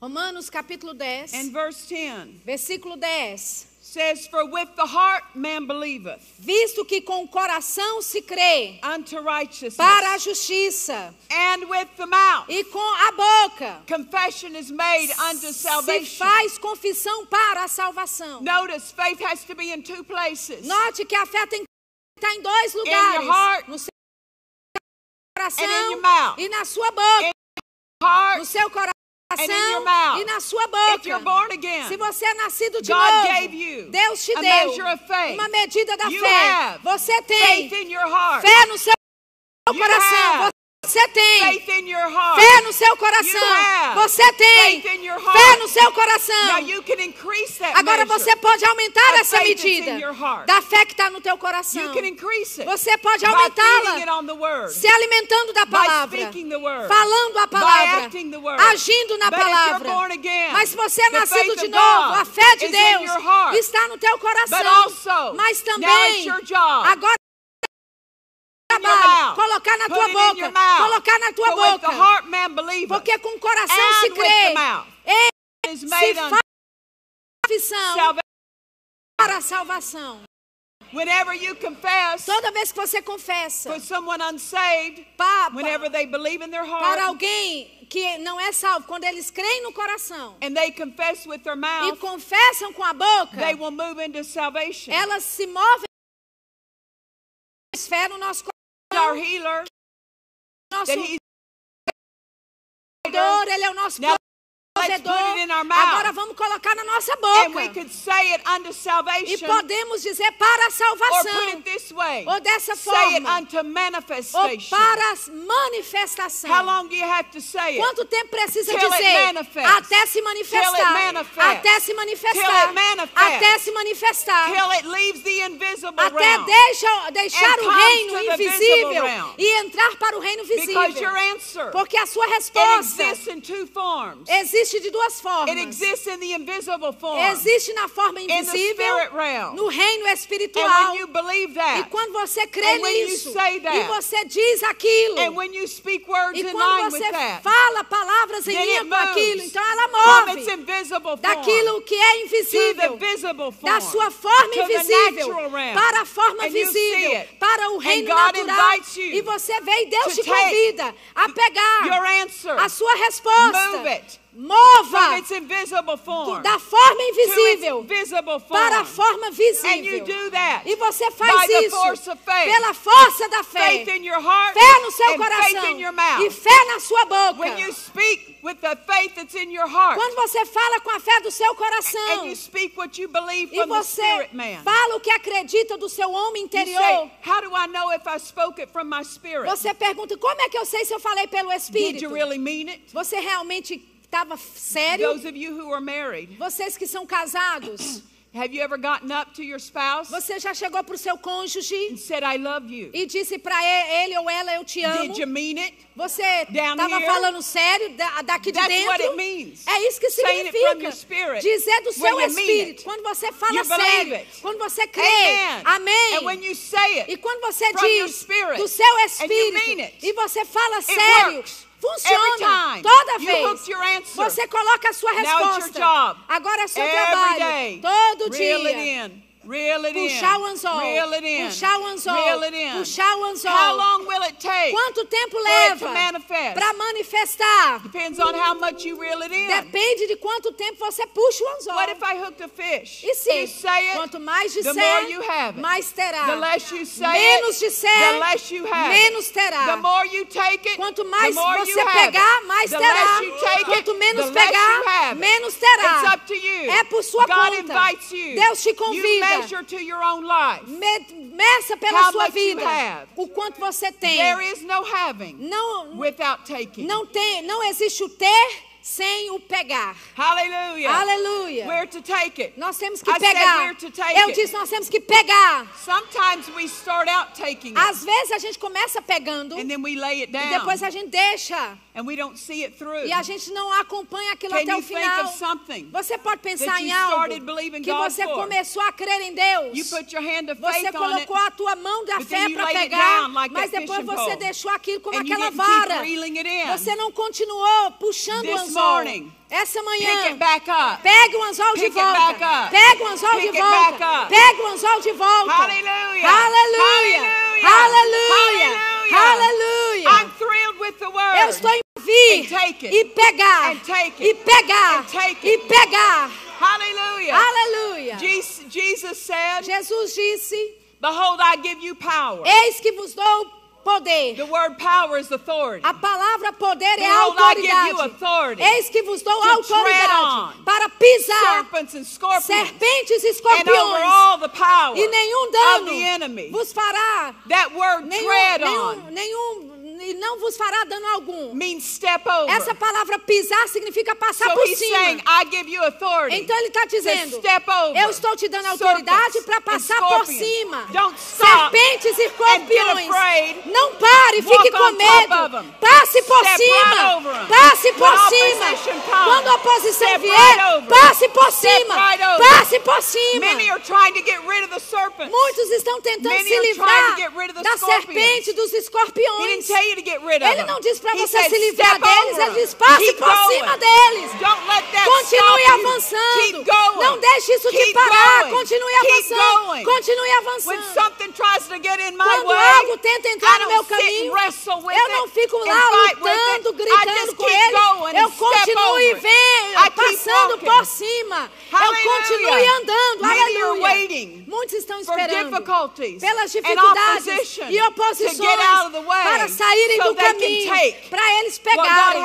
Romanos capítulo 10, and verse 10 versículo 10. says, For with the heart man believeth Visto que com o coração se crê unto righteousness, para a justiça and with the mouth e com a boca confession is made unto se salvation. faz confissão para a salvação. Notice faith has to be in two places. Note que a fé tem que estar em dois your lugares: heart no seu and in coração your mouth. e na sua boca. No seu coração e na sua boca. born again, Se você é nascido de God novo, Deus te deu uma medida da You fé. Você tem fé no seu coração. Você tem fé no seu coração. Você tem fé no seu coração. Agora você pode aumentar essa medida da fé que está no teu coração. Você pode aumentá-la se alimentando da palavra, falando a palavra, agindo na palavra. Mas se você é nascido de novo, a fé de Deus está no teu coração. Mas também, agora colocar na tua boca, colocar na tua boca. Porque com o coração se crê, ele se faz confissão para a salvação. Whenever you confess Toda vez que você confessa for someone unsaved, pa- pa- whenever they believe in their para heart alguém que não é salvo, quando eles creem no coração and they confess with their e mouth, confessam com a boca, they will move into salvation. elas se movem fé no nosso Our healer, nosso that he's provedor, ele é o nosso Now, Agora vamos colocar na nossa and we boca could say it unto e podemos dizer para a or put salvação it this way, ou dessa say it forma ou para a manifestação. How long do you have to say it? Quanto tempo precisa Till dizer? Até se manifestar. Até se manifestar. Até se manifestar. Até deixa, deixar o reino invisível e entrar para o reino visível. your answer, Porque a sua it resposta exists in two forms. Existe de duas formas. It exists in the invisible form. Existe na forma in the invisível, realm. no reino And espiritual. when you believe E that, quando você crê And when you nisso, that, e você diz aquilo, e quando você that, fala palavras em linha com aquilo, então ela move daquilo que é invisível, da sua forma invisível, para a forma visível, para o reino natural. E você vê e Deus te convida a pegar a sua resposta. Mova da forma invisível para a forma visível. E você faz isso pela força da fé. faith in your heart Fé no seu coração in your mouth. e fé na sua boca. When you speak with the faith that's in your heart Quando você fala com a fé do seu coração e você fala o que acredita do seu homem interior, say, how do I know if I spoke it from my spirit? você pergunta: como é que eu sei se eu falei pelo Did Espírito? you really mean it? Você realmente estava sério? Those of you who are married, Vocês que são casados, have you ever gotten up to your spouse você já chegou para o seu cônjuge and said, I love you? e disse para ele ou ela: eu te amo? Did you mean it? Você estava falando sério da- daqui de That's dentro? what it means. É isso que significa. spirit. Dizer do When seu espírito. it. Quando você fala sério. it. Quando você crê. Amen. Amém. And when you say E it, quando você diz spirit, do seu and you espírito mean it, e você fala it sério, works. Funciona toda vez. hooked your answer. Você coloca a sua resposta. job. Agora é seu Every trabalho. day, Todo reel dia. Reel it Puxar o in. anzol. Reel it in. Puxar o anzol. Reel it in. Puxar o anzol. How long will it take Quanto tempo leva manifest? para manifestar? Depends on how much you reel it in. Depende de quanto tempo você puxa o anzol. What if I hooked a fish? E say it, quanto mais the disser, more you have it. mais terá. The less you say Menos it, disser, the less you have menos terá. The more you take it, Quanto the mais more você you pegar, mais the terá. less you take Quanto menos the pegar, menos terá. It's up to you. É por sua God conta. invites you. Deus te convida. Measure to your own life. Me- Meça pela How sua vida o quanto você tem. There is no having Não, without taking. não tem, não existe o ter sem o pegar. Hallelujah. Aleluia. We're to take it. Nós temos que I pegar. we're to take Eu it. disse nós temos que pegar. Sometimes we start out taking it Às vezes a gente começa pegando and then we lay it e down depois a gente deixa and we don't see it through. e a gente não acompanha aquilo Can até o final. Você pode pensar that em you algo que você for? começou a crer em Deus. You put your hand of Você colocou a tua mão da but fé para pegar, like mas depois você pole. deixou aquilo como and aquela vara. Você não continuou puxando o This anzol. morning, Essa manhã. Pegue o anzol de volta. Pega o anzol de volta. Pega o anzol de volta. Hallelujah. Aleluia. Hallelujah. Aleluia. Aleluia. I'm thrilled with the word. Eu estou em vir And take it. e pegar. And take it. E pegar. And take E pegar. Hallelujah. Aleluia. Jesus, Jesus said, Jesus disse: Behold, I give you power. Eis que vos dou poder. The word power is authority. A palavra poder é autoridade. Eis que vos dou autoridade para pisar serpentes e escorpiões. E nenhum dano vos fará. That word Nenhum, nenhum, nenhum, e não vos fará dano algum. means step over. Essa palavra pisar significa passar so por cima. saying, I give you authority Então ele está dizendo: step over. Eu estou te dando autoridade para passar por cima. Don't stop Serpentes e escorpiões. Não pare, Walk fique com medo. Passe por Step cima. right. Passe por When cima. Quando a oposição vier, right passe por cima. right. Passe por cima. Muitos estão tentando Many se livrar da serpente, dos escorpiões. You to get rid of Ele não disse para você said, se livrar deles, ele diz passe por cima deles. Don't let that Continue avançando. Keep going. Não deixe isso te Keep parar. going. Continue Keep avançando. going. Continue avançando. something tries to get in my Quando way, algo tenta entrar I no meu caminho, eu it não fico lá lutando, gritando com ele. Eu continuo e vendo, passando por cima. Eu continue andando. Aleluia. Muitos estão esperando pelas dificuldades e oposições to get saírem so do caminho, para eles pegarem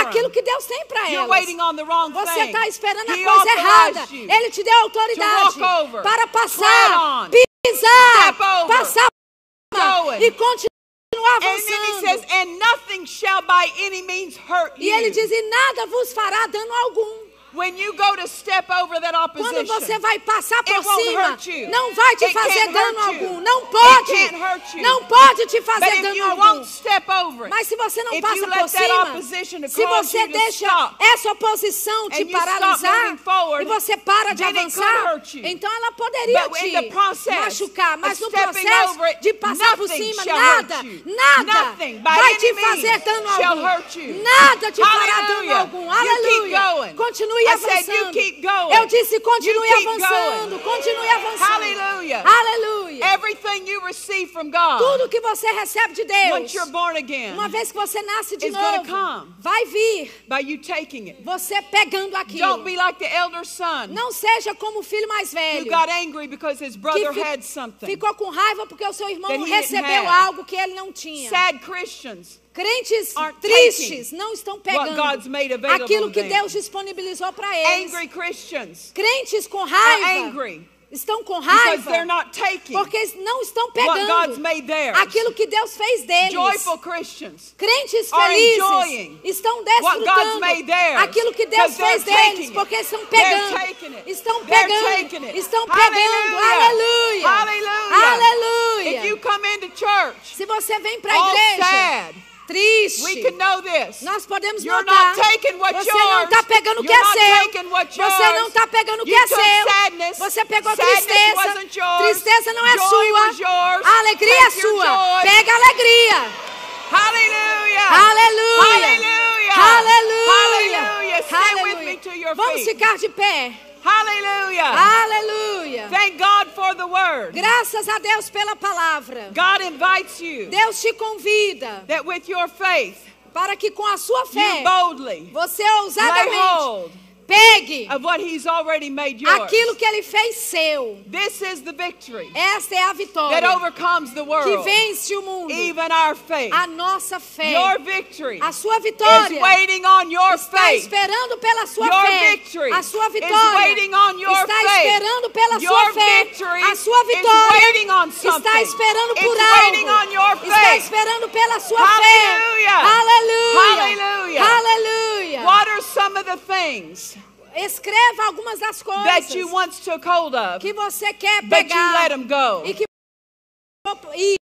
aquilo que Deus tem para elas. wrong Você está esperando a coisa errada. Ele te deu autoridade over, para passar, on, pisar, over, passar e continuar And then he avançando. says, and nothing shall by any means hurt E ele diz: e nada vos fará dano algum. When you go to step over that Quando opposition, você vai passar por cima, não vai te It fazer dano algum. Não pode. Não pode te but fazer if dano you algum. won't step over it, Mas se você não if passa you por cima, se você deixa essa oposição te and you stop paralisar e você para de avançar, então ela poderia te machucar. Mas no processo over it, de passar por nothing cima, nada, nada vai te fazer dano algum. hurt you. Nada te fará dano algum. Aleluia. going. Continue I said, avançando. you keep going. Eu disse continue avançando. going. Continue avançando. Hallelujah. Aleluia. Everything you receive from God, Tudo que você recebe de Deus, once you're born again, uma vez que você nasce de novo, come. vai vir. by you taking it. Você pegando aquilo. Don't be like the elder son Não seja como o filho mais who velho. got angry because his que brother fi- had something. ficou com raiva porque o seu irmão recebeu algo que ele não tinha. Sad Christians Crentes tristes não estão pegando aquilo que. Deus disponibilizou para eles. Angry Christians Crentes com raiva estão com raiva they're not taking porque não estão pegando aquilo que Deus fez deles. Crentes felizes estão desfrutando aquilo que Deus fez deles, porque estão pegando, estão pegando, estão pegando, aleluia, aleluia. church Se você vem para a igreja triste, we can know this. nós podemos You're notar, você não está pegando o que é seu, você não está pegando o que é seu, você pegou tristeza, tristeza não é sua, a alegria é sua, pega a alegria, Hallelujah. aleluia, Hallelujah. aleluia, aleluia. Vamos ficar de pé, Hallelujah. Aleluia. Thank God for the word. Graças a Deus pela palavra. God invites you Deus te convida that with your faith, para que com a sua you fé boldly você ousadamente pegue of what He's already made yours. aquilo que ele fez seu. This is the victory Esta é a that vitória overcomes the que world, vence o mundo. even our faith. A nossa fé. Your victory A sua is vitória waiting on your está faith. esperando pela sua Your fé. victory A sua is vitória waiting on your está faith. esperando pela Your sua fé. victory A sua is vitória waiting on está something. esperando por It's algo. waiting on your Está faith. esperando pela sua Hallelujah. fé. Aleluia. Hallelujah. Aleluia. What are some of the things Escreva algumas das coisas that you once took hold of, que você quer but you pegar let them go? e que e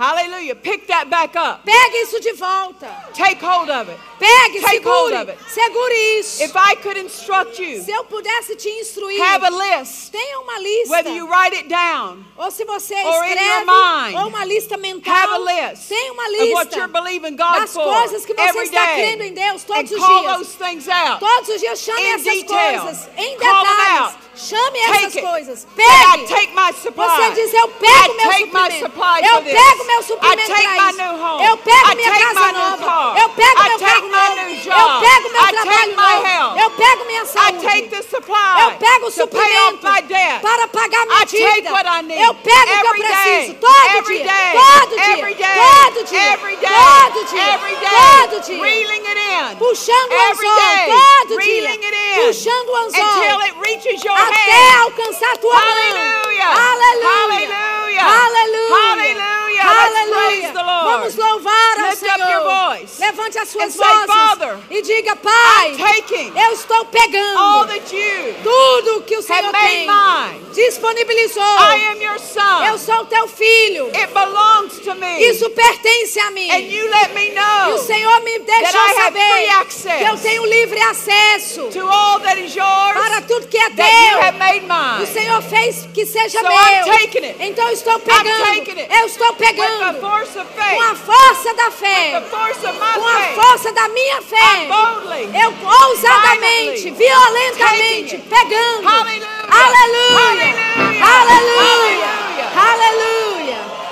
Hallelujah. Pick that back up. pegue isso de volta. Take hold of it. Pegue, Take hold segure, of it. segure isso. If I could instruct you, Se eu pudesse te instruir, have a list, tenha uma lista. whether you write it down, Ou se você or in your escreve, mind, ou uma lista mental, have a list tenha uma of what lista you're believing God das for coisas que você está day, crendo em Deus and todos os call dias. those things out. Todos os dias chame in essas detail. coisas em Call detalhes. Chame Take essas it. coisas. I Pegue. take my supply. Você diz, eu I pego meu take my suprimento. supply Eu for this. pego meu suprimento para isso. home. Eu pego minha casa nova. Eu pego meu carro novo. Eu pego meu trabalho novo. Eu pego minha saúde. Eu pego o suprimento para pagar minha dívida. Eu pego o que eu every preciso day, todo dia. Todo dia. Todo dia. Todo dia. Todo dia. Puxando o every anzol. day, Todo dia. Puxando o anzol. Até alcançar a tua mão. Aleluia. Hallelujah. Aleluia. Hallelujah. Aleluia. Vamos louvar ao Lift Senhor. Levante as suas vozes e diga, Pai, eu estou pegando tudo que o Senhor tem. Disponibilizou. I am your Eu sou teu filho. It belongs to me. Isso pertence a mim. And you let me E o Senhor me deixou saber que eu tenho livre acesso para tudo que é teu. O. Senhor fez que seja meu. Então eu estou pegando. Eu estou pegando pregando com a força da fé, com a força da minha fé, eu ousadamente, violentamente pegando. Aleluia! Aleluia! Aleluia! Aleluia!